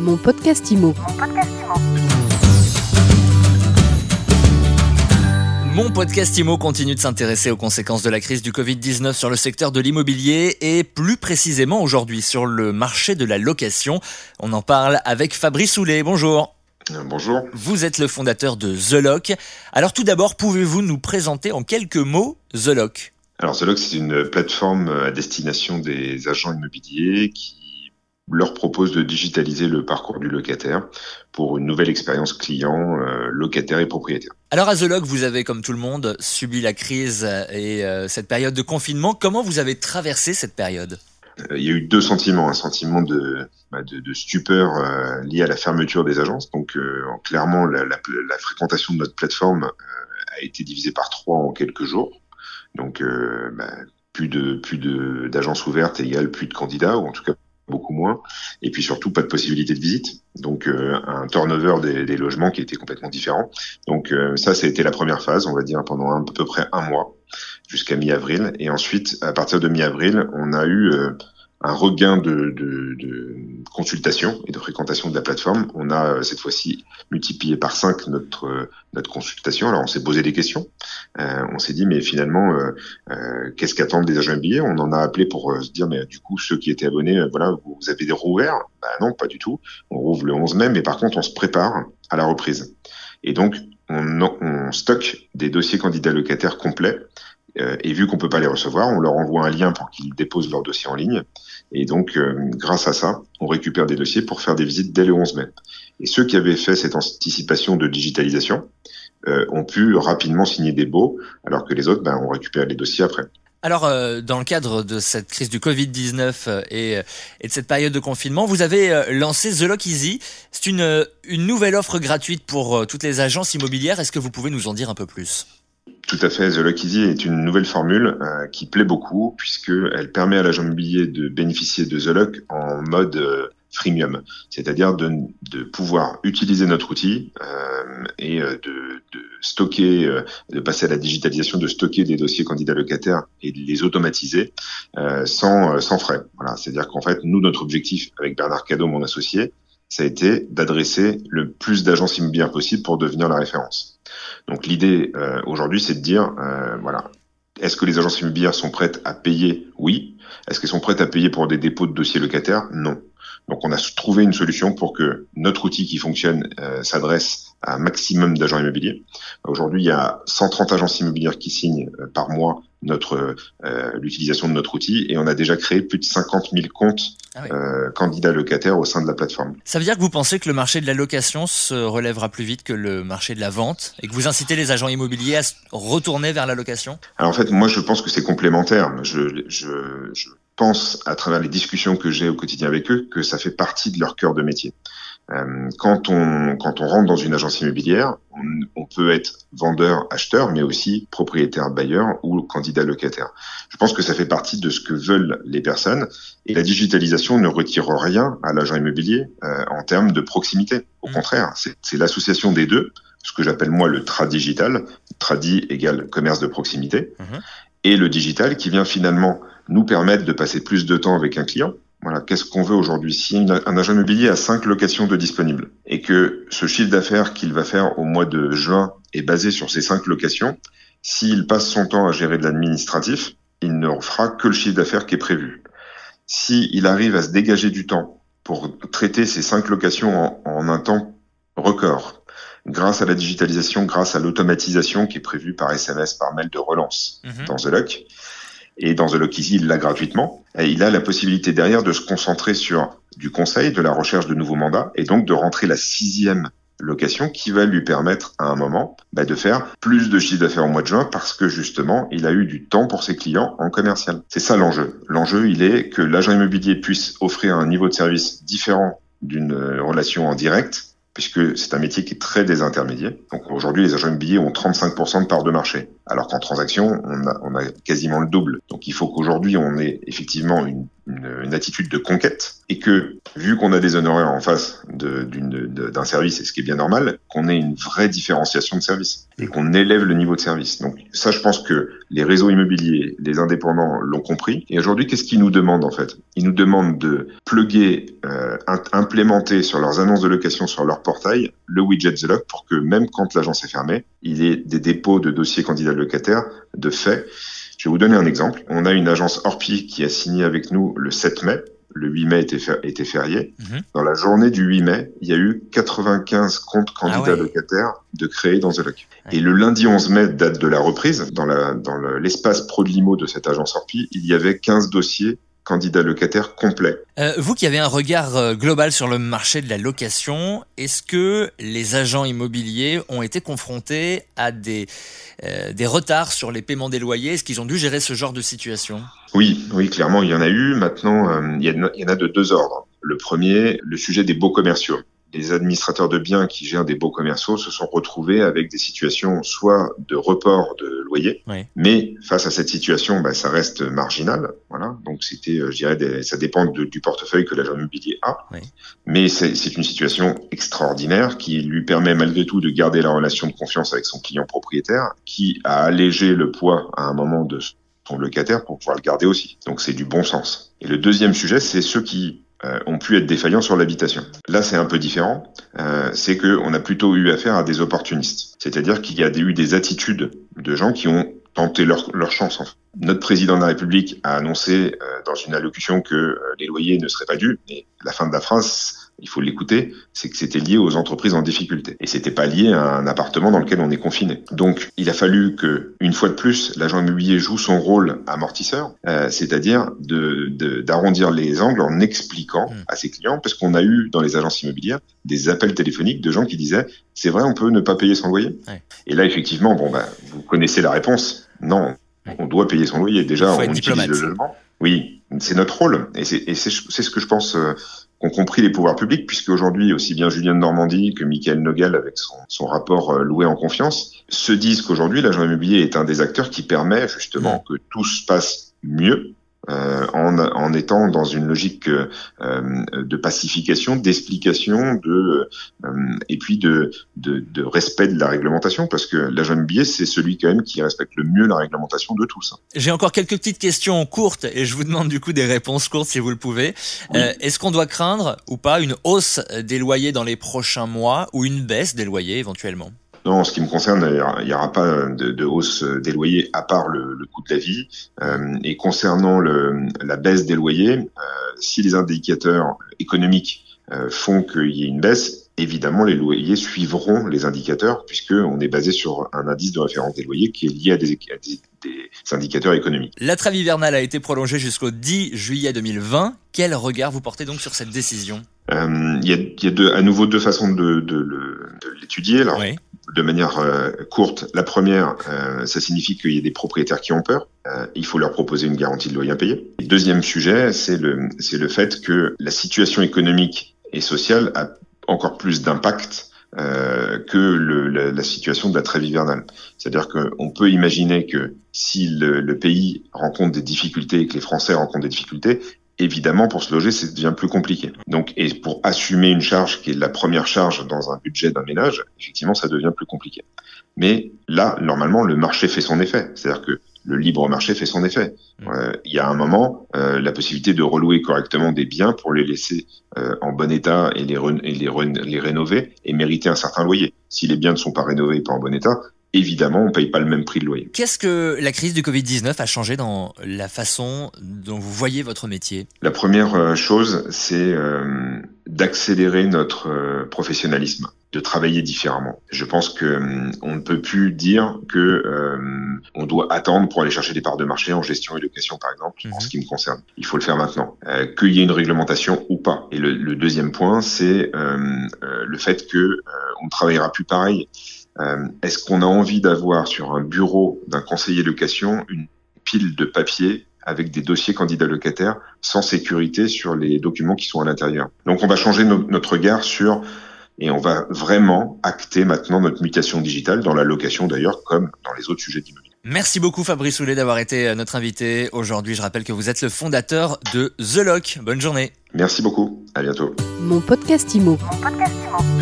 Mon podcast IMO. Mon podcast IMO continue de s'intéresser aux conséquences de la crise du Covid-19 sur le secteur de l'immobilier et plus précisément aujourd'hui sur le marché de la location. On en parle avec Fabrice Soulet. Bonjour. Euh, bonjour. Vous êtes le fondateur de The Lock. Alors tout d'abord, pouvez-vous nous présenter en quelques mots The Lock? Alors The Lock, c'est une plateforme à destination des agents immobiliers qui leur propose de digitaliser le parcours du locataire pour une nouvelle expérience client, euh, locataire et propriétaire. Alors à The Lock, vous avez, comme tout le monde, subi la crise et euh, cette période de confinement. Comment vous avez traversé cette période? Euh, il y a eu deux sentiments, un sentiment de, bah, de, de, stupeur euh, lié à la fermeture des agences. Donc euh, clairement, la, la, la, fréquentation de notre plateforme a été divisée par trois en quelques jours. Donc bah, plus de plus de d'agences ouvertes égale plus de candidats, ou en tout cas beaucoup moins. Et puis surtout pas de possibilité de visite. Donc un turnover des, logements qui était complètement différent. Donc ça, ça a été la première phase, on va dire pendant à peu près un mois jusqu'à mi-avril. Et ensuite, à partir de mi-avril, on a eu euh, un regain de, de, de, consultation et de fréquentation de la plateforme. On a euh, cette fois-ci multiplié par 5 notre euh, notre consultation. Alors on s'est posé des questions. Euh, on s'est dit mais finalement qu'est-ce qu'attendent les agents immobiliers? On en a appelé pour se dire mais du coup ceux qui étaient abonnés, voilà vous, avez des rouverts? Bah non pas du tout. On rouvre le 11 mai, mais par contre on se prépare à la reprise. Et donc on, on stocke des dossiers candidats locataires complets euh, et vu qu'on peut pas les recevoir, on leur envoie un lien pour qu'ils déposent leur dossier en ligne. Et donc, euh, grâce à ça, on récupère des dossiers pour faire des visites dès le 11 mai. Et ceux qui avaient fait cette anticipation de digitalisation euh, ont pu rapidement signer des baux, alors que les autres, ben, ont récupéré les dossiers après. Alors, dans le cadre de cette crise du Covid-19 et, et, de cette période de confinement, vous avez lancé The Lock Easy. C'est une nouvelle offre gratuite pour toutes les agences immobilières. Est-ce que vous pouvez nous en dire un peu plus? Tout à fait. The Lock Easy est une nouvelle formule euh, qui plaît beaucoup puisqu'elle permet à l'agent immobilier de bénéficier de The Lock en mode euh, freemium, c'est-à-dire de, pouvoir utiliser notre outil euh, et de, stocker, de passer à la digitalisation, de stocker des dossiers candidats locataires et de les automatiser sans, sans frais. Voilà, c'est-à-dire qu'en fait, nous, notre objectif avec Bernard Cadeau, mon associé, ça a été d'adresser le plus d'agences immobilières possible pour devenir la référence. Donc l'idée euh, aujourd'hui, c'est de dire, euh, voilà, est-ce que les agences immobilières sont prêtes à payer? Oui. Est-ce qu'elles sont prêtes à payer pour des dépôts de dossiers locataires? Non. Donc on a trouvé une solution pour que notre outil qui fonctionne euh, s'adresse un maximum d'agents immobiliers. Aujourd'hui, il y a 130 agences immobilières qui signent euh, par mois notre euh, l'utilisation de notre outil et on a déjà créé plus de 50 000 comptes ah euh, candidats locataires au sein de la plateforme. Ça veut dire que vous pensez que le marché de la location se relèvera plus vite que le marché de la vente et que vous incitez les agents immobiliers à se retourner vers la location? Alors en fait, moi je pense que c'est complémentaire. Je, je, je pense à travers les discussions que j'ai au quotidien avec eux que ça fait partie de leur cœur de métier. Euh, quand on quand on rentre dans une agence immobilière, on, on peut être vendeur, acheteur, mais aussi propriétaire, bailleur ou candidat locataire. Je pense que ça fait partie de ce que veulent les personnes et la digitalisation ne retire rien à l'agent immobilier euh, en termes de proximité. Au mmh. contraire, c'est l'association des deux, ce que j'appelle moi le tradigital, tradi égale commerce de proximité, mmh. et le digital qui vient finalement nous permettre de passer plus de temps avec un client voilà, qu'est-ce qu'on veut aujourd'hui? Si un agent immobilier a cinq locations de disponibles et que ce chiffre d'affaires qu'il va faire au mois de juin est basé sur ces cinq locations, s'il passe son temps à gérer de l'administratif, il ne fera que le chiffre d'affaires qui est prévu. S'il arrive à se dégager du temps pour traiter ces cinq locations en, un temps record, grâce à la digitalisation, grâce à l'automatisation qui est prévue par SMS, par mail de relance mhm. dans The Lock, et dans The Lock Easy, il l'a gratuitement. Il a la possibilité derrière de se concentrer sur du conseil, de la recherche de nouveaux mandats, et donc de rentrer la sixième location qui va lui permettre à un moment bah, de faire plus de chiffre d'affaires au mois de juin parce que justement il a eu du temps pour ses clients en commercial. C'est ça l'enjeu. L'enjeu il est que l'agent immobilier puisse offrir un niveau de service différent d'une relation en direct puisque c'est un métier qui est très désintermédié. Donc aujourd'hui, les agents immobiliers ont 35% de part de marché, alors qu'en transaction, on a, on a, quasiment le double. Donc il faut qu'aujourd'hui, on ait effectivement une, une, une, attitude de conquête et que, vu qu'on a des honoraires en face d'un service, et ce qui est bien normal, qu'on ait une vraie différenciation de service. et qu'on élève le niveau de service. Donc ça, je pense que les réseaux immobiliers, les indépendants l'ont compris. Et aujourd'hui, qu'est-ce qu'ils nous demandent en fait? Ils nous demandent de plugger, euh, implémenter sur leurs annonces de location, sur leur portail, le widget The Lock pour que même quand l'agence est fermée, il y ait des dépôts de dossiers candidats locataires de fait. Je vais vous donner un exemple. On a une agence Orpi qui a signé avec nous le 7 mai le 8 mai était, était férié. Mhm. Dans la journée du 8 mai, il y a eu 95 comptes candidats ah locataires de créer dans The Lock. Et le lundi 11 mai, date de la reprise, dans l'espace la, dans pro de limo de cette agence Orpi, il y avait 15 dossiers candidat locataire complet. Euh, vous qui avez un regard euh, global sur le marché de la location, est-ce que les agents immobiliers ont été confrontés à des, euh, des retards sur les paiements des loyers? Est-ce qu'ils ont dû gérer ce genre de situation? Oui, oui, clairement, il y en a eu. Maintenant, il, y en a de deux ordres. Le premier, le sujet des beaux commerciaux les administrateurs de biens qui gèrent des beaux commerciaux se sont retrouvés avec des situations soit de report de loyer, mais face à cette situation, bah, ça reste marginal. Voilà, donc c'était, euh, je dirais, ça dépend du portefeuille que l'agent immobilier a, mais c'est une situation extraordinaire qui lui permet malgré tout de garder la relation de confiance avec son client propriétaire, qui a allégé le poids à un moment de son locataire pour pouvoir le garder aussi. Donc c'est du bon sens. Et le deuxième sujet, c'est ceux qui euh, ont pu être défaillants sur l'habitation. Là, c'est un peu différent. Euh, c'est que on a plutôt eu affaire à des opportunistes. C'est-à-dire qu'il y a eu des attitudes de gens qui ont tenté leur, leur chance. En. Notre président de la République a annoncé euh, dans une allocution que euh, les loyers ne seraient pas dus. Et la fin de la phrase, il faut l'écouter, c'est que c'était lié aux entreprises en difficulté. Et c'était pas lié à un appartement dans lequel on est confiné. Donc, il a fallu que, une fois de plus, l'agent immobilier joue son rôle amortisseur, euh, c'est-à-dire d'arrondir de, les angles en expliquant mmh. à ses clients, parce qu'on a eu dans les agences immobilières des appels téléphoniques de gens qui disaient c'est vrai, on peut ne pas payer son loyer? Et là, effectivement, bon, bah, vous connaissez la réponse. Non, on doit payer son loyer. Déjà, on utilise le logement. Oui, c'est notre rôle. Et c'est ce que je pense euh, qu'ont compris les pouvoirs publics, puisque aujourd'hui, aussi bien Julien de Normandie que Michael Nogal, avec son, son rapport euh, loué en confiance, se disent qu'aujourd'hui, l'agent immobilier est un des acteurs qui permet justement que tout se passe mieux euh, en, en, étant dans une logique euh, de pacification, d'explication, de euh, et puis de, de, de, respect de la réglementation, parce que l'agent immobilier c'est celui quand même qui respecte le mieux la réglementation de tous. J'ai encore quelques petites questions courtes et je vous demande du coup des réponses courtes si vous le pouvez. Est-ce qu'on doit craindre ou pas une hausse des loyers dans les prochains mois ou une baisse des loyers éventuellement? Non, en ce qui me concerne, il n'y aura pas de, de, hausse des loyers à part le, le coût de la vie. Euh, et concernant le, la baisse des loyers, euh, si les indicateurs économiques euh, font qu'il y ait une baisse, évidemment, les loyers suivront les indicateurs puisqu'on est basé sur un indice de référence des loyers qui est lié à des, à des, des indicateurs économique. La trêve hivernale a été prolongée jusqu'au 10 juillet 2020. Quel regard vous portez donc sur cette décision? Euh, Il y a, y a deux, à nouveau deux façons de, de, de l'étudier. Oui de manière euh, courte. La première, euh, ça signifie qu'il y a des propriétaires qui ont peur. Euh, il faut leur proposer une garantie de loyer impayé. Et deuxième sujet, c'est le, c'est le fait que la situation économique et sociale a encore plus d'impact que le, la, la, situation de la trêve hivernale. C'est-à-dire qu'on peut imaginer que si le, le, pays rencontre des difficultés et que les Français rencontrent des difficultés, évidemment, pour se loger, ça devient plus compliqué. Donc, et pour assumer une charge qui est la première charge dans un budget d'un ménage, effectivement, ça devient plus compliqué. Mais là, normalement, le marché fait son effet. C'est-à-dire que le libre marché fait son effet. Mmh. Euh, il y a un moment, euh, la possibilité de relouer correctement des biens pour les laisser euh, en bon état et les, et les, les rénover et mériter un certain loyer. Si les biens ne sont pas rénovés et pas en bon état, évidemment, on paye pas le même prix de loyer. Qu'est-ce que la crise du Covid-19 a changé dans la façon dont vous voyez votre métier? La première euh, chose, c'est euh, d'accélérer notre euh, professionnalisme, de travailler différemment. Je pense que on ne peut plus dire que on doit attendre pour aller chercher des parts de marché en gestion et location, par exemple, en mhm. ce qui me concerne. Il faut le faire maintenant, qu'il y ait une réglementation ou pas. Et le, le deuxième point, c'est le fait que on ne travaillera plus pareil. Euh, est-ce qu'on a envie d'avoir sur un bureau d'un conseiller location une pile de papier avec des dossiers candidats locataires sans sécurité sur les documents qui sont à l'intérieur? Donc on va changer notre regard sur et on va vraiment acter maintenant notre mutation digitale dans la location d'ailleurs comme dans les autres sujets d'immobilier. Merci beaucoup Fabrice Soulet d'avoir été euh, notre invité aujourd'hui. Je rappelle que vous êtes le fondateur de The Lock. Bonne journée. Merci beaucoup. À bientôt. Mon podcast Imo. Mon podcast Imo.